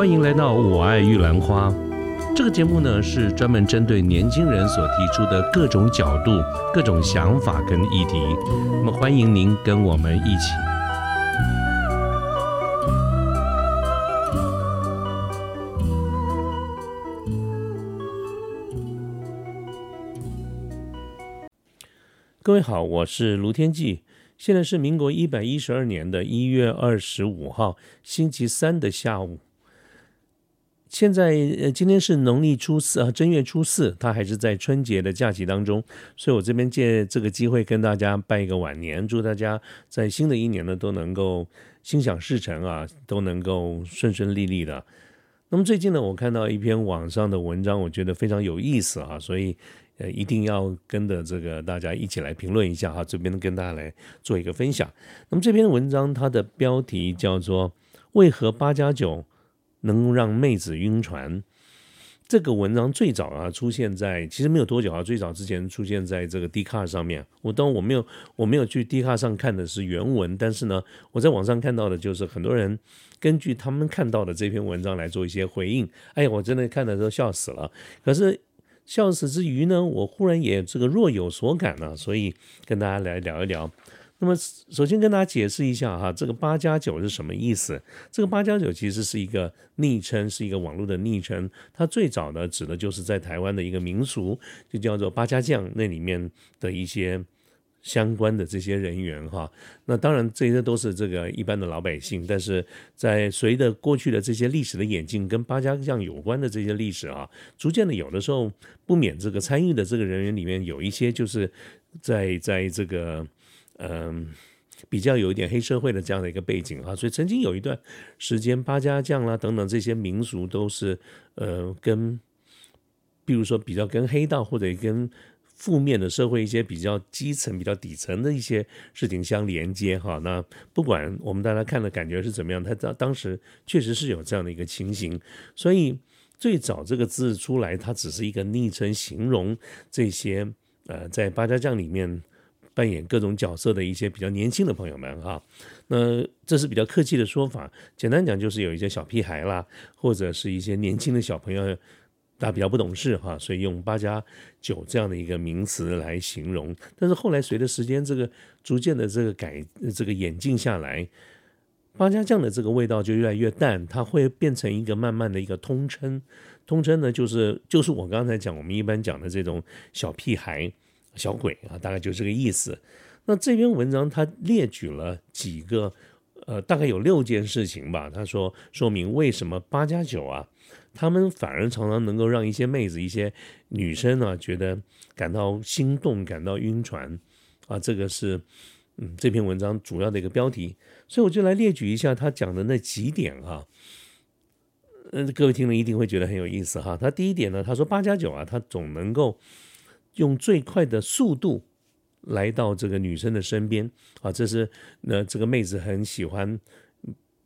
欢迎来到《我爱玉兰花》这个节目呢，是专门针对年轻人所提出的各种角度、各种想法跟议题。那么，欢迎您跟我们一起。各位好，我是卢天记。现在是民国一百一十二年的一月二十五号星期三的下午。现在呃，今天是农历初四啊，正月初四，他还是在春节的假期当中，所以我这边借这个机会跟大家拜一个晚年，祝大家在新的一年呢都能够心想事成啊，都能够顺顺利利的。那么最近呢，我看到一篇网上的文章，我觉得非常有意思啊，所以。呃，一定要跟着这个大家一起来评论一下哈，这边跟大家来做一个分享。那么这篇文章它的标题叫做“为何八加九能够让妹子晕船”。这个文章最早啊出现在其实没有多久啊，最早之前出现在这个 d 卡上面。我当我没有我没有去 d 卡上看的是原文，但是呢，我在网上看到的就是很多人根据他们看到的这篇文章来做一些回应。哎，我真的看的都笑死了。可是。笑死之余呢，我忽然也这个若有所感呢，所以跟大家来聊一聊。那么，首先跟大家解释一下哈，这个八加九是什么意思？这个八加九其实是一个昵称，是一个网络的昵称。它最早呢，指的就是在台湾的一个民俗，就叫做八家将那里面的一些。相关的这些人员哈，那当然这些都是这个一般的老百姓，但是在随着过去的这些历史的演进，跟八家将有关的这些历史啊，逐渐的有的时候不免这个参与的这个人员里面有一些就是在在这个嗯比较有一点黑社会的这样的一个背景啊，所以曾经有一段时间八家将啦等等这些民俗都是呃跟，比如说比较跟黑道或者跟。负面的社会一些比较基层、比较底层的一些事情相连接哈，那不管我们大家看的感觉是怎么样，他当当时确实是有这样的一个情形，所以最早这个字出来，它只是一个昵称，形容这些呃在八家将里面扮演各种角色的一些比较年轻的朋友们哈，那这是比较客气的说法，简单讲就是有一些小屁孩啦，或者是一些年轻的小朋友。大家比较不懂事哈，所以用“八加九”这样的一个名词来形容。但是后来随着时间这个逐渐的这个改这个演进下来，“八家酱”的这个味道就越来越淡，它会变成一个慢慢的一个通称。通称呢，就是就是我刚才讲我们一般讲的这种小屁孩、小鬼啊，大概就这个意思。那这篇文章它列举了几个呃，大概有六件事情吧。他说说明为什么“八加九”啊。他们反而常常能够让一些妹子、一些女生呢，觉得感到心动、感到晕船啊。这个是嗯这篇文章主要的一个标题，所以我就来列举一下他讲的那几点哈。嗯，各位听了一定会觉得很有意思哈。他第一点呢，他说八加九啊，他总能够用最快的速度来到这个女生的身边啊，这是那这个妹子很喜欢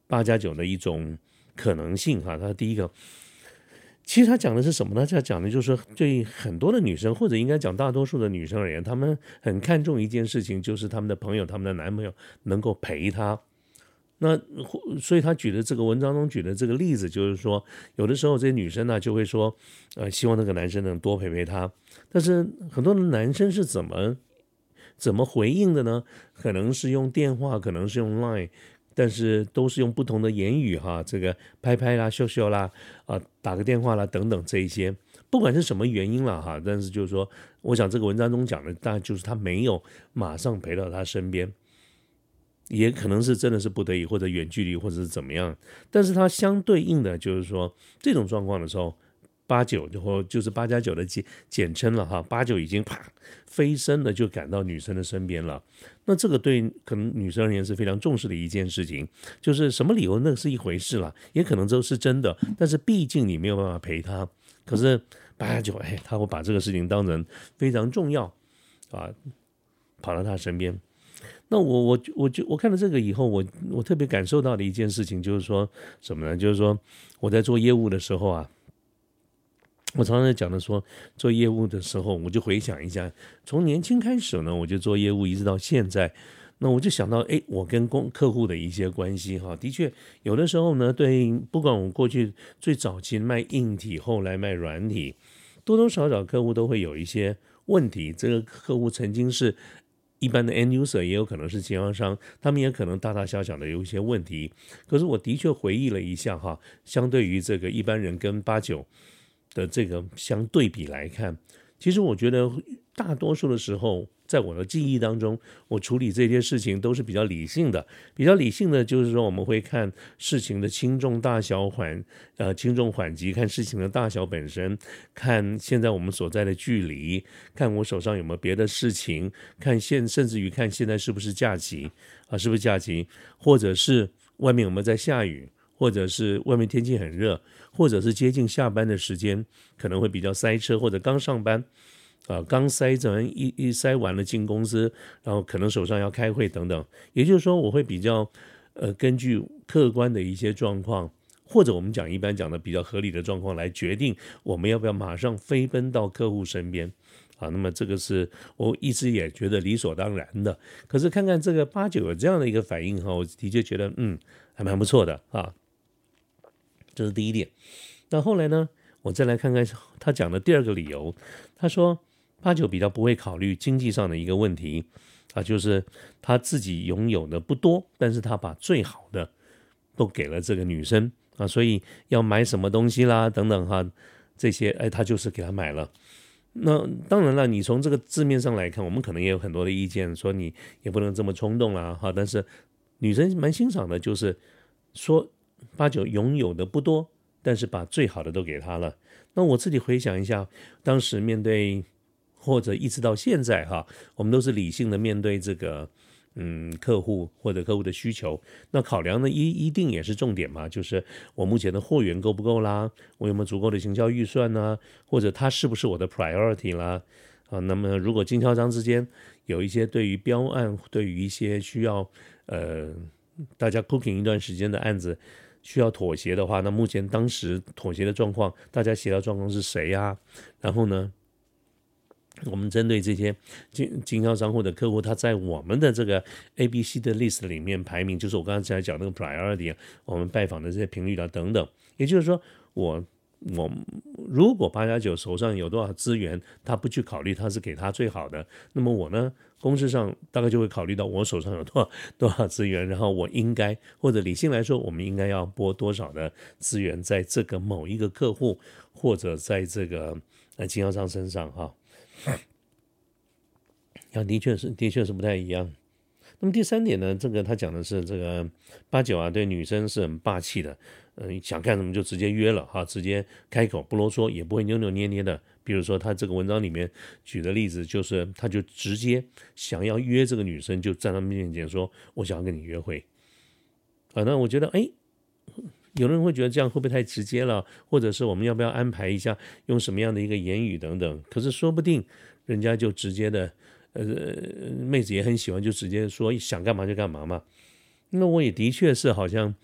八加九的一种可能性哈。他第一个。其实他讲的是什么呢？他讲的就是，对很多的女生，或者应该讲大多数的女生而言，她们很看重一件事情，就是他们的朋友、他们的男朋友能够陪她。那所以他举的这个文章中举的这个例子，就是说，有的时候这些女生呢就会说，呃，希望那个男生能多陪陪她。但是很多的男生是怎么怎么回应的呢？可能是用电话，可能是用 Line。但是都是用不同的言语哈，这个拍拍啦、秀秀啦，啊，打个电话啦等等这一些，不管是什么原因了哈，但是就是说，我想这个文章中讲的，大概就是他没有马上陪到他身边，也可能是真的是不得已或者远距离或者是怎么样，但是它相对应的就是说这种状况的时候。八九就或就是八加九的简简称了哈，八九已经啪飞身的就赶到女生的身边了。那这个对可能女生而言是非常重视的一件事情，就是什么理由那是一回事了，也可能都是真的。但是毕竟你没有办法陪她，可是八加九哎，他会把这个事情当成非常重要啊，跑到他身边。那我我我就我看了这个以后，我我特别感受到的一件事情就是说什么呢？就是说我在做业务的时候啊。我常常在讲的说，做业务的时候，我就回想一下，从年轻开始呢，我就做业务，一直到现在。那我就想到，哎，我跟公客户的一些关系哈，的确有的时候呢，对，不管我过去最早期卖硬体，后来卖软体，多多少少客户都会有一些问题。这个客户曾经是一般的 end user，也有可能是经销商，他们也可能大大小小的有一些问题。可是我的确回忆了一下哈，相对于这个一般人跟八九的这个相对比来看，其实我觉得大多数的时候。在我的记忆当中，我处理这些事情都是比较理性的。比较理性的就是说，我们会看事情的轻重大小缓，呃，轻重缓急，看事情的大小本身，看现在我们所在的距离，看我手上有没有别的事情，看现甚至于看现在是不是假期啊，是不是假期，或者是外面有没有在下雨，或者是外面天气很热，或者是接近下班的时间，可能会比较塞车，或者刚上班。啊，刚塞完一一塞完了进公司，然后可能手上要开会等等，也就是说，我会比较呃根据客观的一些状况，或者我们讲一般讲的比较合理的状况来决定我们要不要马上飞奔到客户身边啊。那么这个是我一直也觉得理所当然的。可是看看这个八九有这样的一个反应哈，我的确觉得嗯还蛮不错的啊。这是第一点。那后来呢，我再来看看他讲的第二个理由，他说。八九比较不会考虑经济上的一个问题啊，就是他自己拥有的不多，但是他把最好的都给了这个女生啊，所以要买什么东西啦等等哈，这些哎他就是给他买了。那当然了，你从这个字面上来看，我们可能也有很多的意见，说你也不能这么冲动啦哈。但是女生蛮欣赏的，就是说八九拥有的不多，但是把最好的都给他了。那我自己回想一下，当时面对。或者一直到现在哈，我们都是理性的面对这个，嗯，客户或者客户的需求。那考量呢一一定也是重点嘛，就是我目前的货源够不够啦，我有没有足够的行销预算呢？或者它是不是我的 priority 啦？啊，那么如果经销商之间有一些对于标案，对于一些需要呃大家 cooking 一段时间的案子需要妥协的话，那目前当时妥协的状况，大家协调状况是谁呀？然后呢？我们针对这些经经销商或者客户，他在我们的这个 A、B、C 的 list 里面排名，就是我刚才讲那个 priority，我们拜访的这些频率啊等等。也就是说，我我如果八加九手上有多少资源，他不去考虑他是给他最好的，那么我呢，公司上大概就会考虑到我手上有多少多少资源，然后我应该或者理性来说，我们应该要拨多少的资源在这个某一个客户或者在这个呃经销商身上哈。的确是，的确是不太一样。那么第三点呢，这个他讲的是这个八九啊，对女生是很霸气的，嗯，想干什么就直接约了哈，直接开口不啰嗦，也不会扭扭捏捏的。比如说他这个文章里面举的例子，就是他就直接想要约这个女生，就在他们面前说：“我想要跟你约会。”啊，那我觉得，哎。有人会觉得这样会不会太直接了，或者是我们要不要安排一下，用什么样的一个言语等等？可是说不定人家就直接的，呃，妹子也很喜欢，就直接说想干嘛就干嘛嘛。那我也的确是好像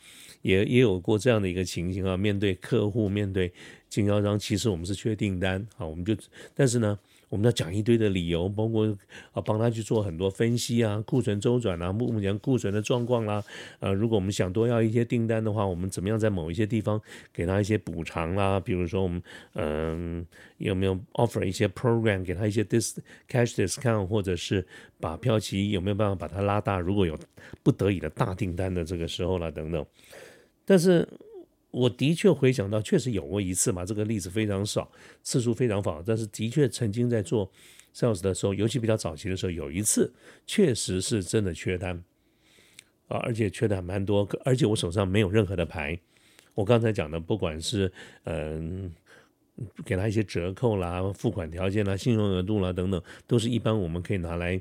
也也有过这样的一个情形啊，面对客户，面对经销商，其实我们是缺订单啊，我们就但是呢。我们要讲一堆的理由，包括啊帮他去做很多分析啊，库存周转啊，目目前库存的状况啦，呃，如果我们想多要一些订单的话，我们怎么样在某一些地方给他一些补偿啦？比如说我们嗯有没有 offer 一些 program 给他一些 dis cash discount，或者是把票期有没有办法把它拉大？如果有不得已的大订单的这个时候了等等，但是。我的确回想到，确实有过一次嘛，这个例子非常少，次数非常少，但是的确曾经在做 sales 的时候，尤其比较早期的时候，有一次确实是真的缺单啊，而且缺的还蛮多，而且我手上没有任何的牌。我刚才讲的，不管是嗯给他一些折扣啦、付款条件啦、信用额度啦等等，都是一般我们可以拿来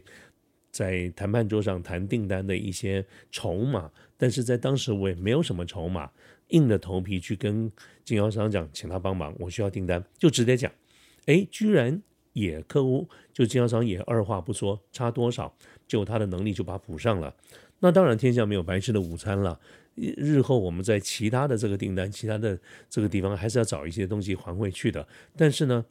在谈判桌上谈订单的一些筹码，但是在当时我也没有什么筹码。硬着头皮去跟经销商讲，请他帮忙，我需要订单，就直接讲。哎，居然也客户就经销商也二话不说，差多少就他的能力就把补上了。那当然天下没有白吃的午餐了，日后我们在其他的这个订单、其他的这个地方还是要找一些东西还回去的。但是呢，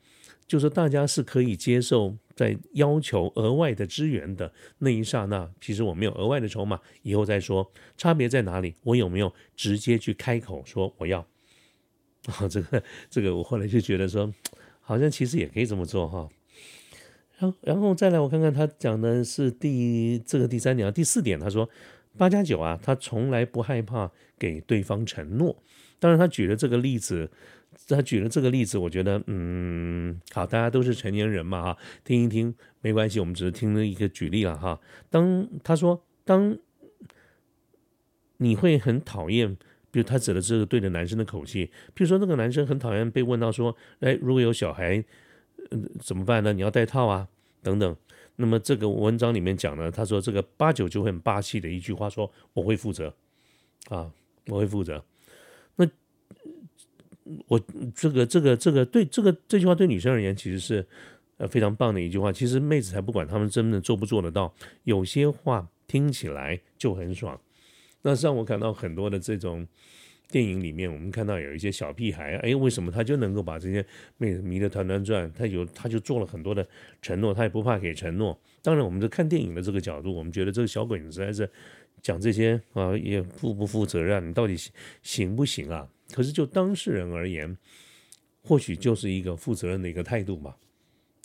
就是大家是可以接受在要求额外的支援的那一刹那，其实我没有额外的筹码，以后再说。差别在哪里？我有没有直接去开口说我要？啊，这个这个，我后来就觉得说，好像其实也可以这么做哈。然后然后再来，我看看他讲的是第这个第三点啊，第四点，他说八加九啊，他从来不害怕给对方承诺。当然，他举的这个例子。他举了这个例子，我觉得，嗯，好，大家都是成年人嘛，哈，听一听没关系，我们只是听了一个举例了，哈。当他说，当你会很讨厌，比如他指的这个对着男生的口气，比如说那个男生很讨厌被问到说，哎，如果有小孩，嗯，怎么办呢？你要戴套啊，等等。那么这个文章里面讲呢，他说这个八九就会很霸气的一句话说，我会负责，啊，我会负责。我这个这个这个对这个这句话对女生而言其实是呃非常棒的一句话。其实妹子才不管他们真的做不做得到，有些话听起来就很爽。那让我感到很多的这种电影里面，我们看到有一些小屁孩，哎，为什么他就能够把这些妹子迷得团团转？他有他就做了很多的承诺，他也不怕给承诺。当然，我们在看电影的这个角度，我们觉得这个小鬼子实在是讲这些啊，也负不负责任？你到底行不行啊？可是就当事人而言，或许就是一个负责任的一个态度吧，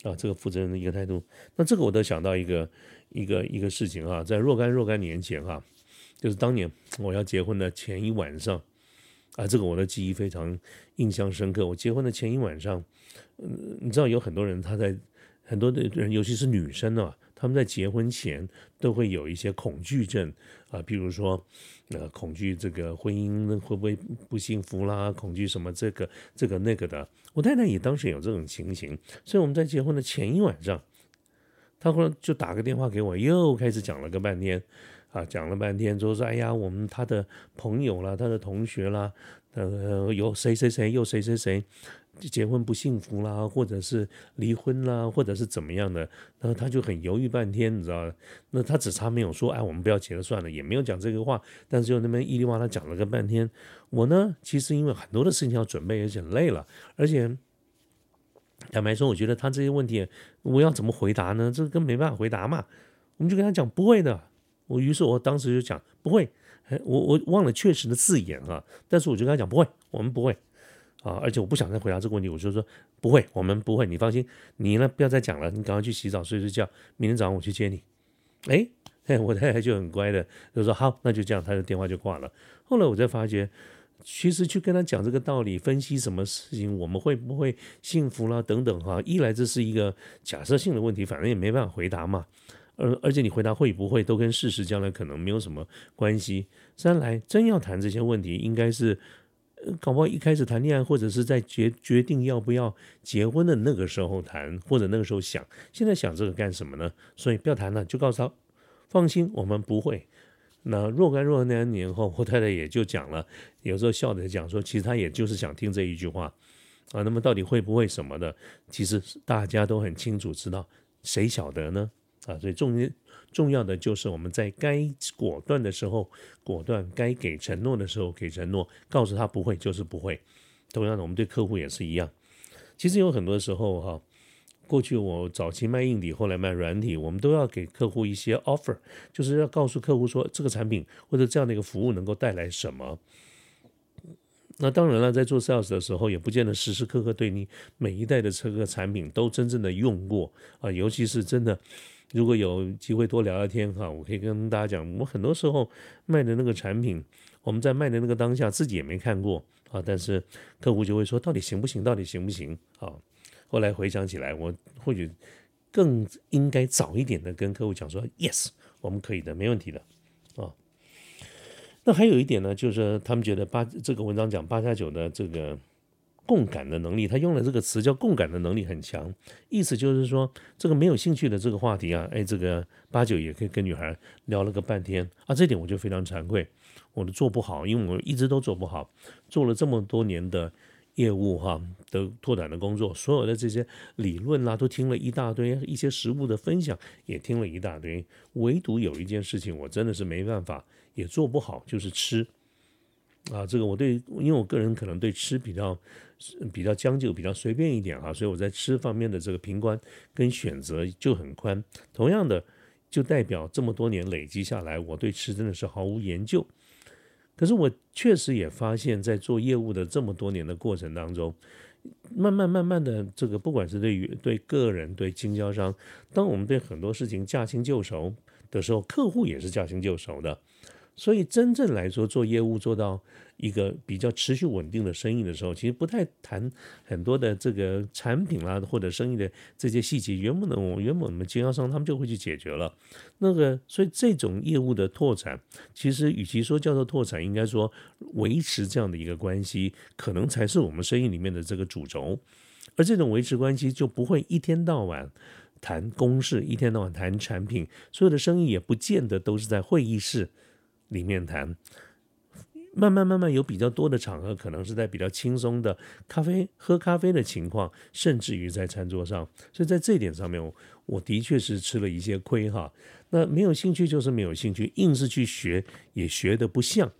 啊，这个负责任的一个态度。那这个我都想到一个一个一个事情啊，在若干若干年前哈，就是当年我要结婚的前一晚上，啊，这个我的记忆非常印象深刻。我结婚的前一晚上，嗯，你知道有很多人他在很多的人，尤其是女生啊。他们在结婚前都会有一些恐惧症啊，比如说，呃，恐惧这个婚姻会不会不幸福啦，恐惧什么这个这个那个的。我太太也当时有这种情形，所以我们在结婚的前一晚上，她忽然就打个电话给我，又开始讲了个半天，啊，讲了半天，说哎呀，我们他的朋友啦，他的同学啦，呃，有谁谁谁，又谁谁谁。结婚不幸福啦，或者是离婚啦，或者是怎么样的，然后他就很犹豫半天，你知道那他只差没有说，哎，我们不要结了算了，也没有讲这个话，但是就那边一里哇啦讲了个半天。我呢，其实因为很多的事情要准备，而且累了，而且坦白说，我觉得他这些问题，我要怎么回答呢？这个根本没办法回答嘛。我们就跟他讲不会的。我于是我当时就讲不会，我我忘了确实的字眼啊，但是我就跟他讲不会，我们不会。啊！而且我不想再回答这个问题，我就说不会，我们不会，你放心。你呢，不要再讲了，你赶快去洗澡睡睡觉，明天早上我去接你。哎，我太太就很乖的，就说好，那就这样，他的电话就挂了。后来我才发觉，其实去跟他讲这个道理，分析什么事情，我们会不会幸福啦，等等哈。一来这是一个假设性的问题，反正也没办法回答嘛。而而且你回答会不会，都跟事实将来可能没有什么关系。三来真要谈这些问题，应该是。搞不好一开始谈恋爱，或者是在决决定要不要结婚的那个时候谈，或者那个时候想，现在想这个干什么呢？所以不要谈了，就告诉他，放心，我们不会。那若干若干年后，我太太也就讲了，有时候笑着讲说，其实他也就是想听这一句话啊。那么到底会不会什么的，其实大家都很清楚知道，谁晓得呢？啊，所以重重要的就是我们在该果断的时候果断，该给承诺的时候给承诺，告诉他不会就是不会。同样的，我们对客户也是一样。其实有很多时候哈，过去我早期卖硬体，后来卖软体，我们都要给客户一些 offer，就是要告诉客户说这个产品或者这样的一个服务能够带来什么。那当然了，在做 sales 的时候，也不见得时时刻刻对你每一代的这个产品都真正的用过啊，尤其是真的。如果有机会多聊聊天哈，我可以跟大家讲，我们很多时候卖的那个产品，我们在卖的那个当下自己也没看过啊，但是客户就会说到底行不行，到底行不行啊？后来回想起来，我或许更应该早一点的跟客户讲说，yes，我们可以的，没问题的啊。那还有一点呢，就是他们觉得八这个文章讲八加九的这个。共感的能力，他用了这个词叫共感的能力很强，意思就是说，这个没有兴趣的这个话题啊，哎，这个八九也可以跟女孩聊了个半天啊，这点我就非常惭愧，我都做不好，因为我一直都做不好，做了这么多年的业务哈的拓展的工作，所有的这些理论啦都听了一大堆，一些实物的分享也听了一大堆，唯独有一件事情我真的是没办法，也做不好，就是吃。啊，这个我对，因为我个人可能对吃比较比较将就，比较随便一点啊，所以我在吃方面的这个评观跟选择就很宽。同样的，就代表这么多年累积下来，我对吃真的是毫无研究。可是我确实也发现，在做业务的这么多年的过程当中，慢慢慢慢的，这个不管是对于对个人、对经销商，当我们对很多事情驾轻就熟的时候，客户也是驾轻就熟的。所以真正来说，做业务做到一个比较持续稳定的生意的时候，其实不太谈很多的这个产品啦，或者生意的这些细节。原本的我原本我们经销商他们就会去解决了。那个，所以这种业务的拓展，其实与其说叫做拓展，应该说维持这样的一个关系，可能才是我们生意里面的这个主轴。而这种维持关系，就不会一天到晚谈公事，一天到晚谈产品。所有的生意也不见得都是在会议室。里面谈，慢慢慢慢有比较多的场合，可能是在比较轻松的咖啡喝咖啡的情况，甚至于在餐桌上。所以在这一点上面，我的确是吃了一些亏哈。那没有兴趣就是没有兴趣，硬是去学也学的不像。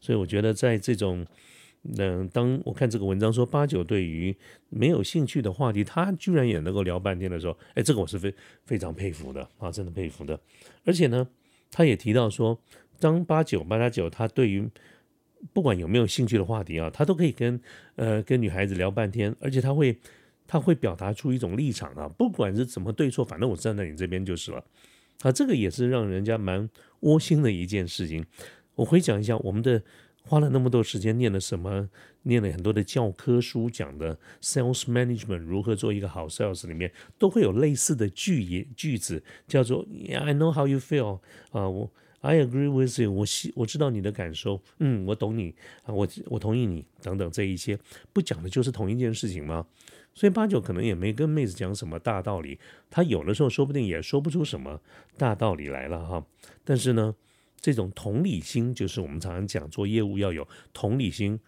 所以我觉得在这种，嗯，当我看这个文章说八九对于没有兴趣的话题，他居然也能够聊半天的时候，哎，这个我是非非常佩服的啊，真的佩服的。而且呢，他也提到说。张八九八加九，他对于不管有没有兴趣的话题啊，他都可以跟呃跟女孩子聊半天，而且他会他会表达出一种立场啊，不管是怎么对错，反正我站在你这边就是了啊，这个也是让人家蛮窝心的一件事情。我回想一下，我们的花了那么多时间念了什么，念了很多的教科书，讲的 sales management 如何做一个好 sales，里面都会有类似的句言句子，叫做 I know how you feel 啊，我。I agree with you，我希我知道你的感受，嗯，我懂你啊，我我同意你等等这一些，不讲的就是同一件事情吗？所以八九可能也没跟妹子讲什么大道理，他有的时候说不定也说不出什么大道理来了哈。但是呢，这种同理心就是我们常常讲做业务要有同理心。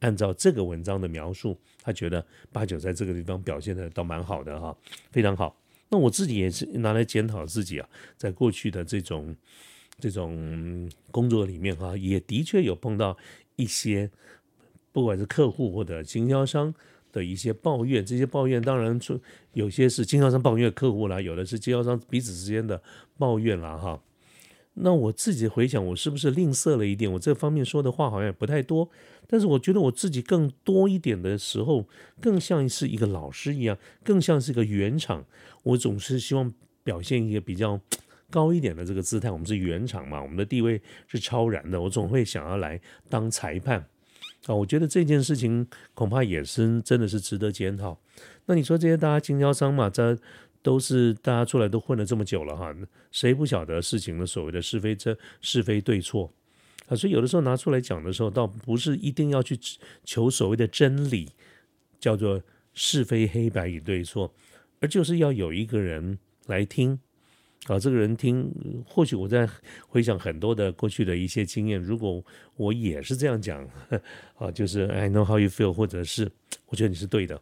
按照这个文章的描述，他觉得八九在这个地方表现的倒蛮好的哈，非常好。那我自己也是拿来检讨自己啊，在过去的这种。这种工作里面哈，也的确有碰到一些，不管是客户或者经销商的一些抱怨。这些抱怨当然说有些是经销商抱怨客户啦，有的是经销商彼此之间的抱怨啦哈。那我自己回想，我是不是吝啬了一点？我这方面说的话好像也不太多，但是我觉得我自己更多一点的时候，更像是一个老师一样，更像是一个圆场。我总是希望表现一个比较。高一点的这个姿态，我们是原厂嘛，我们的地位是超然的。我总会想要来当裁判啊，我觉得这件事情恐怕也是真的是值得检讨。那你说这些大家经销商嘛，这都是大家出来都混了这么久了哈，谁不晓得事情的所谓的是非这是非对错啊？所以有的时候拿出来讲的时候，倒不是一定要去求所谓的真理，叫做是非黑白与对错，而就是要有一个人来听。啊，这个人听，或许我在回想很多的过去的一些经验，如果我也是这样讲，啊，就是 I know how you feel，或者是我觉得你是对的，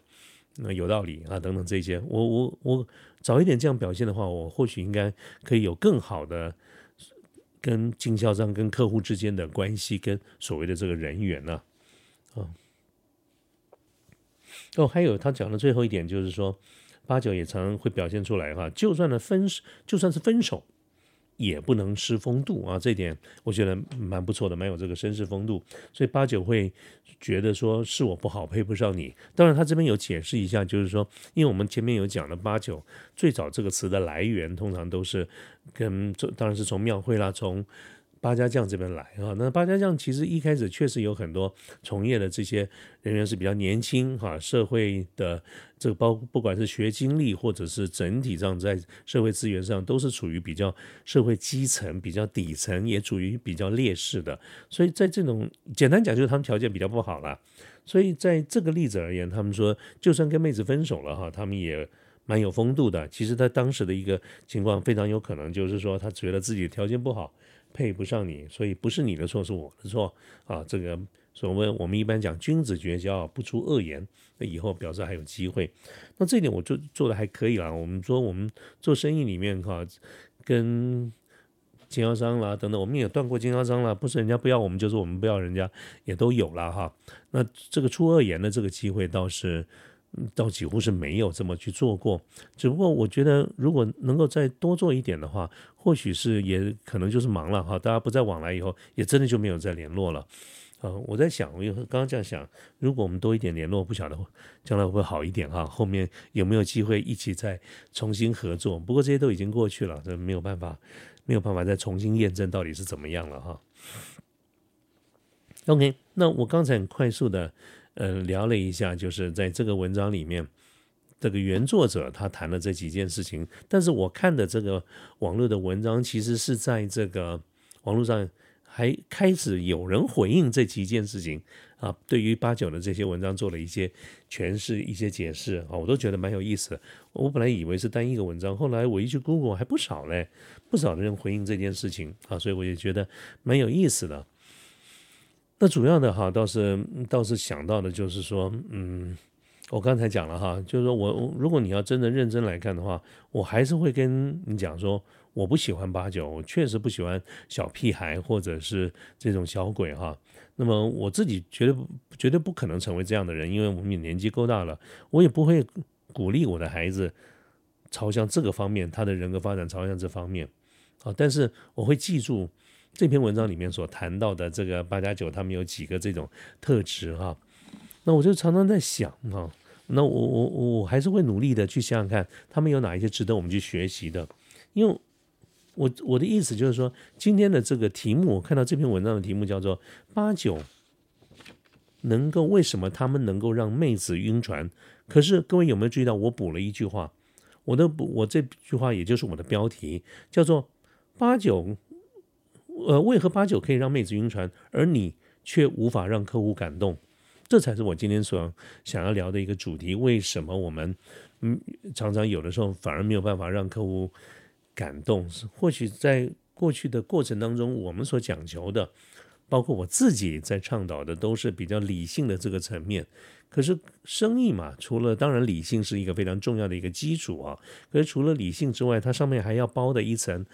那有道理啊，等等这些，我我我早一点这样表现的话，我或许应该可以有更好的跟经销商跟客户之间的关系，跟所谓的这个人员呢，啊，哦，还有他讲的最后一点就是说。八九也常会表现出来哈，就算呢分，就算是分手，也不能失风度啊，这点我觉得蛮不错的，蛮有这个绅士风度。所以八九会觉得说是我不好，配不上你。当然他这边有解释一下，就是说，因为我们前面有讲了八九最早这个词的来源，通常都是跟当然是从庙会啦，从。八家将这边来啊，那八家将其实一开始确实有很多从业的这些人员是比较年轻哈，社会的这个包不管是学经历或者是整体上在社会资源上都是处于比较社会基层、比较底层，也处于比较劣势的。所以在这种简单讲，就是他们条件比较不好了。所以在这个例子而言，他们说就算跟妹子分手了哈，他们也蛮有风度的。其实他当时的一个情况非常有可能就是说他觉得自己条件不好。配不上你，所以不是你的错，是我的错啊！这个所谓我们一般讲君子绝交，不出恶言，那以后表示还有机会。那这点我做做的还可以啦。我们说我们做生意里面哈，跟经销商啦等等，我们也断过经销商啦，不是人家不要我们，就是我们不要人家，也都有了哈。那这个出恶言的这个机会倒是。倒几乎是没有这么去做过，只不过我觉得如果能够再多做一点的话，或许是也可能就是忙了哈，大家不再往来以后，也真的就没有再联络了。呃，我在想，我刚刚这样想，如果我们多一点联络，不晓得将来会好一点哈？后面有没有机会一起再重新合作？不过这些都已经过去了，这没有办法，没有办法再重新验证到底是怎么样了哈。OK，那我刚才很快速的。呃，聊了一下，就是在这个文章里面，这个原作者他谈了这几件事情。但是我看的这个网络的文章，其实是在这个网络上还开始有人回应这几件事情啊。对于八九的这些文章做了一些诠释、一些解释啊，我都觉得蛮有意思。我本来以为是单一个文章，后来我一去 Google 还不少嘞，不少的人回应这件事情啊，所以我也觉得蛮有意思的。那主要的哈，倒是倒是想到的，就是说，嗯，我刚才讲了哈，就是说我如果你要真的认真来看的话，我还是会跟你讲说，我不喜欢八九，我确实不喜欢小屁孩或者是这种小鬼哈。那么我自己绝对绝对不可能成为这样的人，因为我们也年纪够大了，我也不会鼓励我的孩子朝向这个方面，他的人格发展朝向这方面啊。但是我会记住。这篇文章里面所谈到的这个八加九，他们有几个这种特质哈？那我就常常在想哈，那我我我还是会努力的去想想看，他们有哪一些值得我们去学习的。因为我我的意思就是说，今天的这个题目，我看到这篇文章的题目叫做八九能够为什么他们能够让妹子晕船？可是各位有没有注意到，我补了一句话，我的补我这句话也就是我的标题，叫做八九。呃，为何八九可以让妹子晕船，而你却无法让客户感动？这才是我今天所想要聊的一个主题。为什么我们嗯常常有的时候反而没有办法让客户感动？或许在过去的过程当中，我们所讲求的，包括我自己在倡导的，都是比较理性的这个层面。可是生意嘛，除了当然理性是一个非常重要的一个基础啊，可是除了理性之外，它上面还要包的一层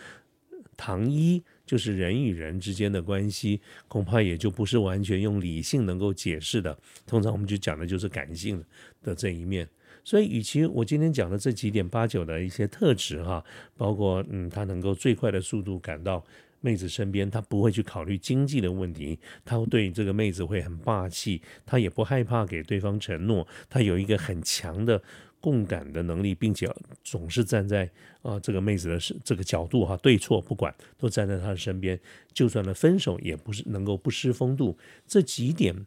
糖衣。就是人与人之间的关系，恐怕也就不是完全用理性能够解释的。通常我们就讲的就是感性的这一面。所以，与其我今天讲的这几点八九的一些特质哈，包括嗯，他能够最快的速度赶到妹子身边，他不会去考虑经济的问题，他对这个妹子会很霸气，他也不害怕给对方承诺，他有一个很强的。共感的能力，并且总是站在啊这个妹子的这个角度哈，对错不管，都站在她的身边。就算了分手，也不是能够不失风度。这几点，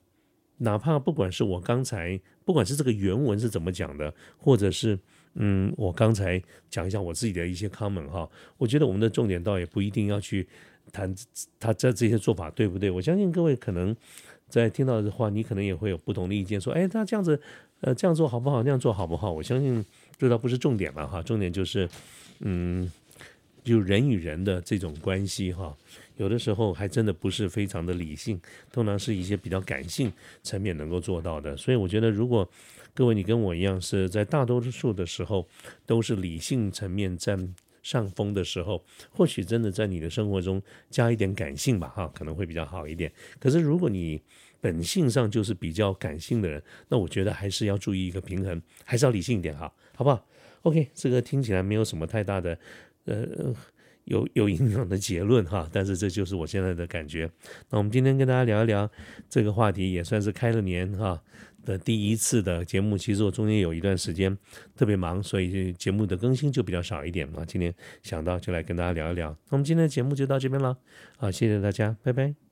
哪怕不管是我刚才，不管是这个原文是怎么讲的，或者是嗯，我刚才讲一下我自己的一些 comment 哈，我觉得我们的重点倒也不一定要去谈他这这些做法对不对。我相信各位可能在听到的话，你可能也会有不同的意见，说哎，他这样子。呃，这样做好不好？那样做好不好？我相信这倒不是重点了哈，重点就是，嗯，就人与人的这种关系哈，有的时候还真的不是非常的理性，通常是一些比较感性层面能够做到的。所以我觉得，如果各位你跟我一样是在大多数的时候都是理性层面占上风的时候，或许真的在你的生活中加一点感性吧哈，可能会比较好一点。可是如果你本性上就是比较感性的人，那我觉得还是要注意一个平衡，还是要理性一点哈，好不好？OK，这个听起来没有什么太大的呃有有影响的结论哈，但是这就是我现在的感觉。那我们今天跟大家聊一聊这个话题，也算是开了年哈的第一次的节目。其实我中间有一段时间特别忙，所以节目的更新就比较少一点嘛。今天想到就来跟大家聊一聊。那我们今天的节目就到这边了，好，谢谢大家，拜拜。